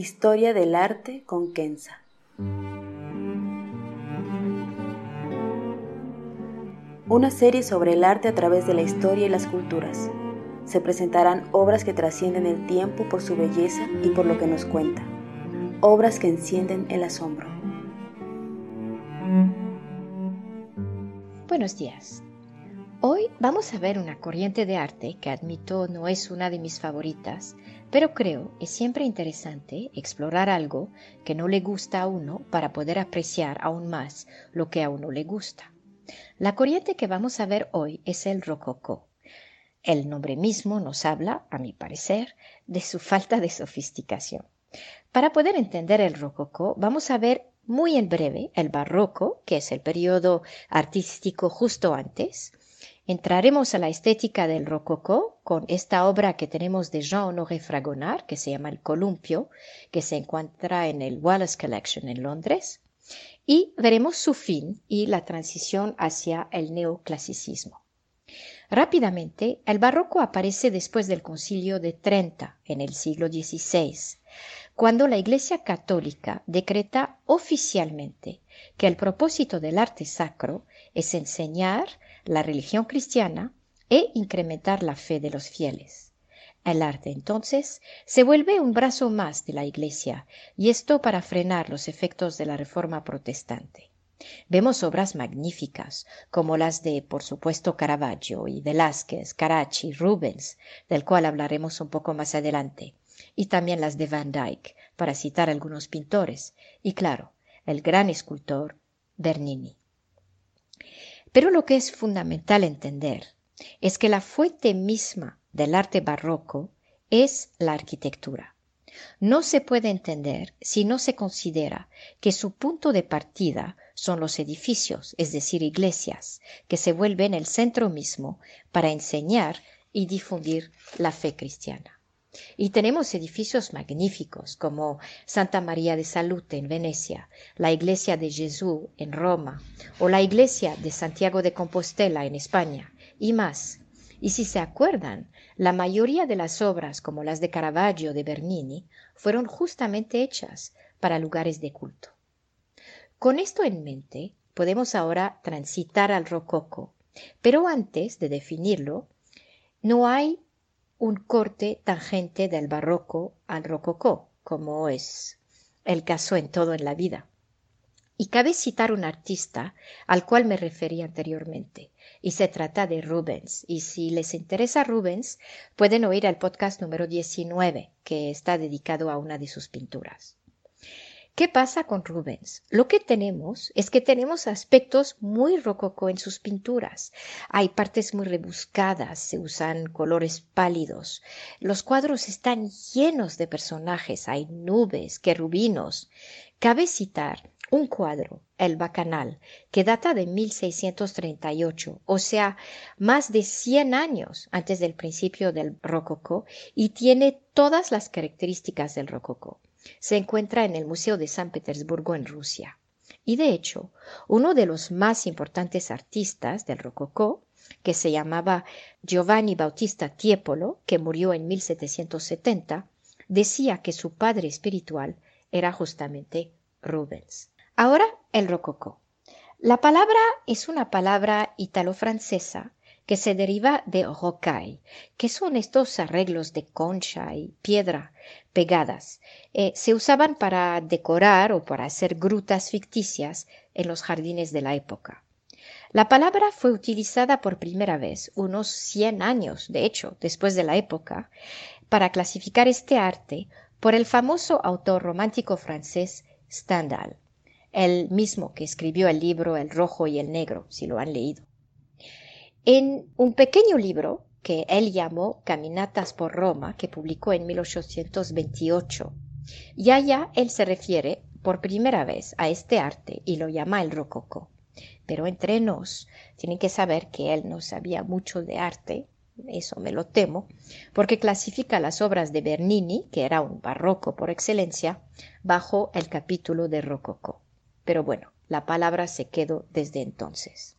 Historia del arte con Kenza. Una serie sobre el arte a través de la historia y las culturas. Se presentarán obras que trascienden el tiempo por su belleza y por lo que nos cuenta. Obras que encienden el asombro. Buenos días. Hoy vamos a ver una corriente de arte que admito no es una de mis favoritas, pero creo es siempre interesante explorar algo que no le gusta a uno para poder apreciar aún más lo que a uno le gusta. La corriente que vamos a ver hoy es el rococó. El nombre mismo nos habla, a mi parecer, de su falta de sofisticación. Para poder entender el rococó, vamos a ver muy en breve el barroco, que es el periodo artístico justo antes, Entraremos a la estética del rococó con esta obra que tenemos de Jean-Honoré Fragonard, que se llama El Columpio, que se encuentra en el Wallace Collection en Londres, y veremos su fin y la transición hacia el neoclasicismo. Rápidamente, el barroco aparece después del concilio de Trenta en el siglo XVI, cuando la Iglesia Católica decreta oficialmente que el propósito del arte sacro es enseñar la religión cristiana e incrementar la fe de los fieles. El arte entonces se vuelve un brazo más de la Iglesia, y esto para frenar los efectos de la Reforma protestante. Vemos obras magníficas, como las de, por supuesto, Caravaggio y Velázquez, Caracci, Rubens, del cual hablaremos un poco más adelante, y también las de Van Dyck, para citar algunos pintores, y claro, el gran escultor Bernini. Pero lo que es fundamental entender es que la fuente misma del arte barroco es la arquitectura. No se puede entender si no se considera que su punto de partida son los edificios, es decir, iglesias, que se vuelven el centro mismo para enseñar y difundir la fe cristiana. Y tenemos edificios magníficos como Santa María de Salute en Venecia, la Iglesia de Jesús en Roma o la Iglesia de Santiago de Compostela en España y más. Y si se acuerdan, la mayoría de las obras como las de Caravaggio de Bernini fueron justamente hechas para lugares de culto. Con esto en mente, podemos ahora transitar al rococo, pero antes de definirlo, no hay un corte tangente del barroco al rococó, como es el caso en todo en la vida. Y cabe citar un artista al cual me referí anteriormente, y se trata de Rubens. Y si les interesa Rubens, pueden oír el podcast número 19, que está dedicado a una de sus pinturas. ¿Qué pasa con Rubens? Lo que tenemos es que tenemos aspectos muy rococó en sus pinturas. Hay partes muy rebuscadas, se usan colores pálidos. Los cuadros están llenos de personajes, hay nubes, querubinos. Cabe citar un cuadro, El Bacanal, que data de 1638, o sea, más de 100 años antes del principio del rococó, y tiene todas las características del rococó. Se encuentra en el Museo de San Petersburgo en Rusia. Y de hecho, uno de los más importantes artistas del rococó, que se llamaba Giovanni Bautista Tiepolo, que murió en 1770, decía que su padre espiritual era justamente Rubens. Ahora el rococó. La palabra es una palabra italo-francesa que se deriva de rocaille, que son estos arreglos de concha y piedra pegadas. Eh, se usaban para decorar o para hacer grutas ficticias en los jardines de la época. La palabra fue utilizada por primera vez unos 100 años, de hecho, después de la época, para clasificar este arte por el famoso autor romántico francés Stendhal, el mismo que escribió el libro El rojo y el negro, si lo han leído. En un pequeño libro que él llamó Caminatas por Roma, que publicó en 1828, y allá él se refiere por primera vez a este arte y lo llama el rococó. Pero entre nos, tienen que saber que él no sabía mucho de arte, eso me lo temo, porque clasifica las obras de Bernini, que era un barroco por excelencia, bajo el capítulo de rococó. Pero bueno, la palabra se quedó desde entonces.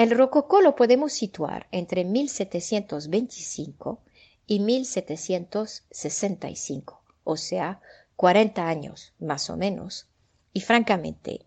El rococó lo podemos situar entre 1725 y 1765, o sea, 40 años más o menos, y francamente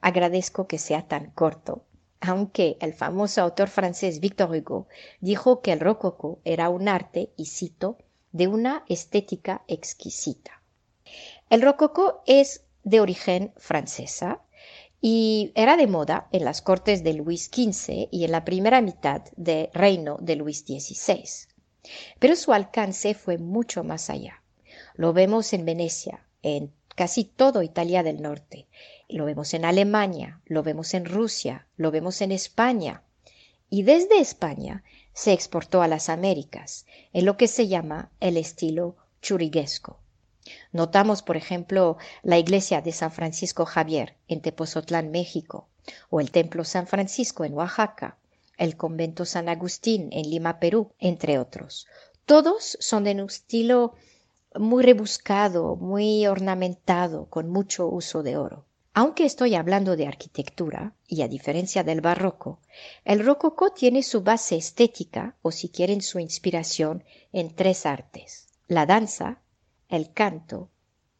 agradezco que sea tan corto, aunque el famoso autor francés Victor Hugo dijo que el rococó era un arte, y cito, de una estética exquisita. El rococó es de origen francesa y era de moda en las cortes de Luis XV y en la primera mitad del reino de Luis XVI. Pero su alcance fue mucho más allá. Lo vemos en Venecia, en casi todo Italia del Norte, lo vemos en Alemania, lo vemos en Rusia, lo vemos en España. Y desde España se exportó a las Américas, en lo que se llama el estilo churiguesco. Notamos, por ejemplo, la iglesia de San Francisco Javier en Tepozotlán, México, o el Templo San Francisco en Oaxaca, el Convento San Agustín en Lima, Perú, entre otros. Todos son de un estilo muy rebuscado, muy ornamentado, con mucho uso de oro. Aunque estoy hablando de arquitectura, y a diferencia del barroco, el rococó tiene su base estética, o si quieren su inspiración, en tres artes, la danza, el canto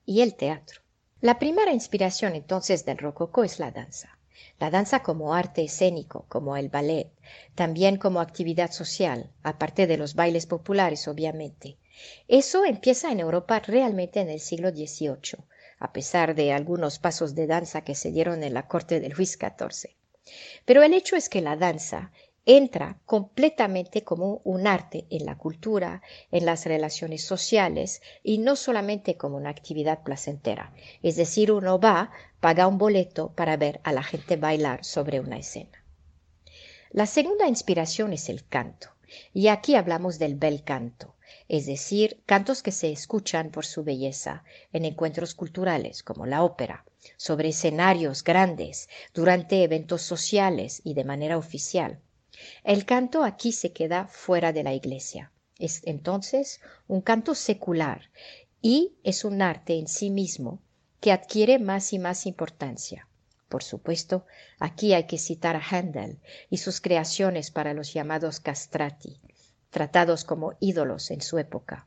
y el teatro. La primera inspiración entonces del rococó es la danza. La danza como arte escénico, como el ballet, también como actividad social, aparte de los bailes populares, obviamente. Eso empieza en Europa realmente en el siglo XVIII, a pesar de algunos pasos de danza que se dieron en la corte de Luis XIV. Pero el hecho es que la danza entra completamente como un arte en la cultura, en las relaciones sociales y no solamente como una actividad placentera. Es decir, uno va, paga un boleto para ver a la gente bailar sobre una escena. La segunda inspiración es el canto. Y aquí hablamos del bel canto, es decir, cantos que se escuchan por su belleza en encuentros culturales como la ópera, sobre escenarios grandes, durante eventos sociales y de manera oficial. El canto aquí se queda fuera de la iglesia. Es entonces un canto secular y es un arte en sí mismo que adquiere más y más importancia. Por supuesto, aquí hay que citar a Handel y sus creaciones para los llamados castrati, tratados como ídolos en su época.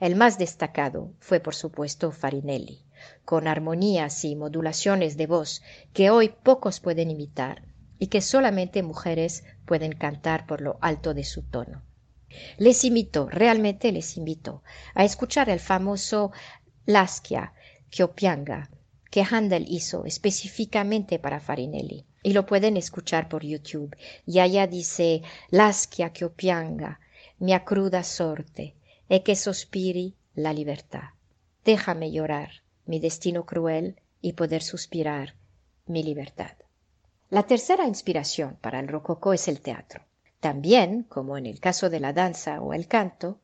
El más destacado fue, por supuesto, Farinelli, con armonías y modulaciones de voz que hoy pocos pueden imitar y que solamente mujeres pueden cantar por lo alto de su tono. Les invito, realmente les invito, a escuchar el famoso Laskia Kiopianga que Handel hizo específicamente para Farinelli. Y lo pueden escuchar por YouTube. Y allá dice Laskia Kiopianga, mia cruda sorte, e que sospiri la libertad. Déjame llorar mi destino cruel y poder suspirar mi libertad. La tercera inspiración para el rococó es el teatro. También, como en el caso de la danza o el canto,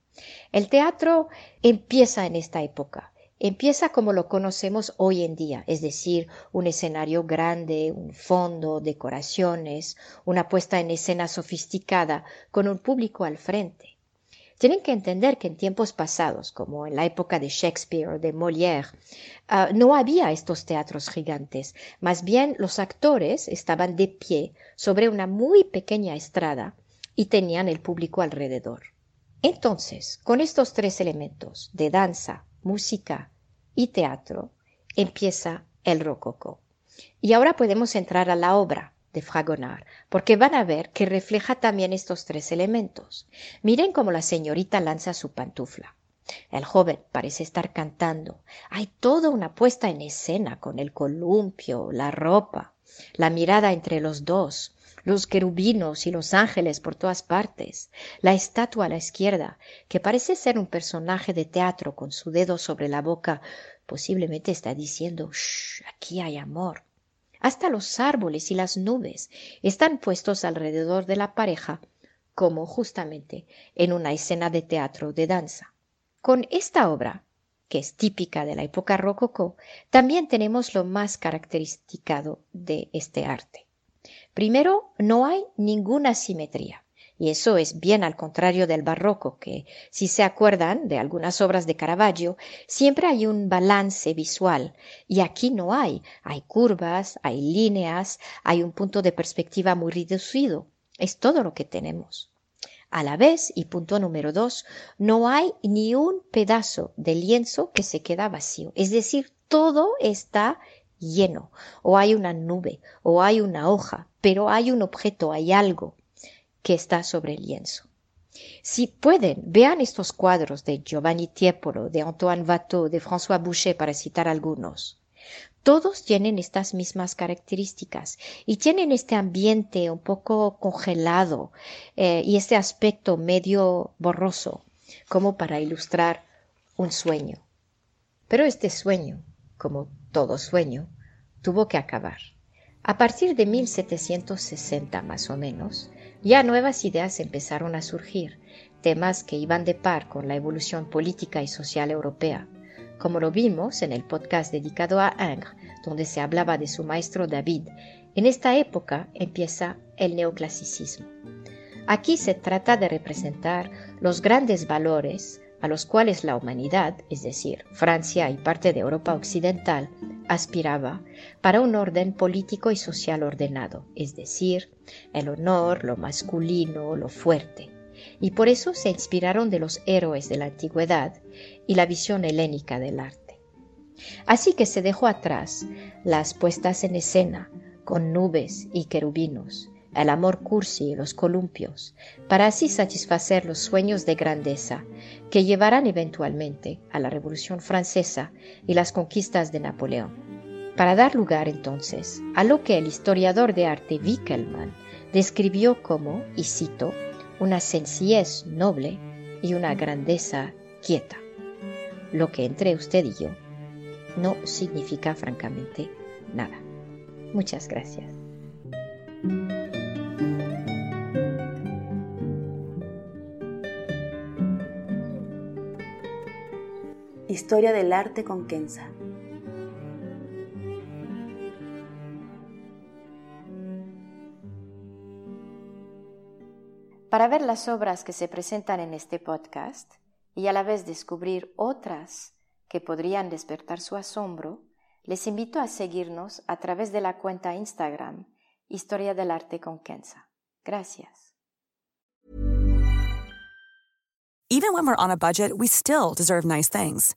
el teatro empieza en esta época. Empieza como lo conocemos hoy en día, es decir, un escenario grande, un fondo, decoraciones, una puesta en escena sofisticada, con un público al frente. Tienen que entender que en tiempos pasados, como en la época de Shakespeare o de Molière, ah, no había estos teatros gigantes. Más bien los actores estaban de pie sobre una muy pequeña estrada y tenían el público alrededor. Entonces, con estos tres elementos de danza, música y teatro, empieza el rococó. Y ahora podemos entrar a la obra, de Fragonard, porque van a ver que refleja también estos tres elementos. Miren cómo la señorita lanza su pantufla. El joven parece estar cantando. Hay toda una puesta en escena con el columpio, la ropa, la mirada entre los dos, los querubinos y los ángeles por todas partes, la estatua a la izquierda, que parece ser un personaje de teatro con su dedo sobre la boca, posiblemente está diciendo Shh, aquí hay amor. Hasta los árboles y las nubes están puestos alrededor de la pareja, como justamente en una escena de teatro de danza. Con esta obra, que es típica de la época rococó, también tenemos lo más característico de este arte. Primero, no hay ninguna simetría. Y eso es bien al contrario del barroco, que, si se acuerdan de algunas obras de Caravaggio, siempre hay un balance visual. Y aquí no hay. Hay curvas, hay líneas, hay un punto de perspectiva muy reducido. Es todo lo que tenemos. A la vez, y punto número dos, no hay ni un pedazo de lienzo que se queda vacío. Es decir, todo está lleno, o hay una nube, o hay una hoja, pero hay un objeto, hay algo que está sobre el lienzo. Si pueden, vean estos cuadros de Giovanni Tiepolo, de Antoine Watteau, de François Boucher, para citar algunos. Todos tienen estas mismas características y tienen este ambiente un poco congelado eh, y este aspecto medio borroso, como para ilustrar un sueño. Pero este sueño, como todo sueño, tuvo que acabar. A partir de 1760 más o menos, ya nuevas ideas empezaron a surgir, temas que iban de par con la evolución política y social europea, como lo vimos en el podcast dedicado a Ingres, donde se hablaba de su maestro David. En esta época empieza el neoclasicismo. Aquí se trata de representar los grandes valores a los cuales la humanidad, es decir, Francia y parte de Europa occidental, aspiraba para un orden político y social ordenado, es decir, el honor, lo masculino, lo fuerte. Y por eso se inspiraron de los héroes de la antigüedad y la visión helénica del arte. Así que se dejó atrás las puestas en escena con nubes y querubinos, el amor cursi y los columpios, para así satisfacer los sueños de grandeza que llevarán eventualmente a la Revolución Francesa y las conquistas de Napoleón. Para dar lugar entonces a lo que el historiador de arte Wickelmann describió como, y cito, una sencillez noble y una grandeza quieta, lo que entre usted y yo no significa francamente nada. Muchas gracias. Historia del arte con Kenza. Para ver las obras que se presentan en este podcast y a la vez descubrir otras que podrían despertar su asombro, les invito a seguirnos a través de la cuenta Instagram Historia del Arte con Kenza. Gracias. Even when we're on a budget, we still deserve nice things.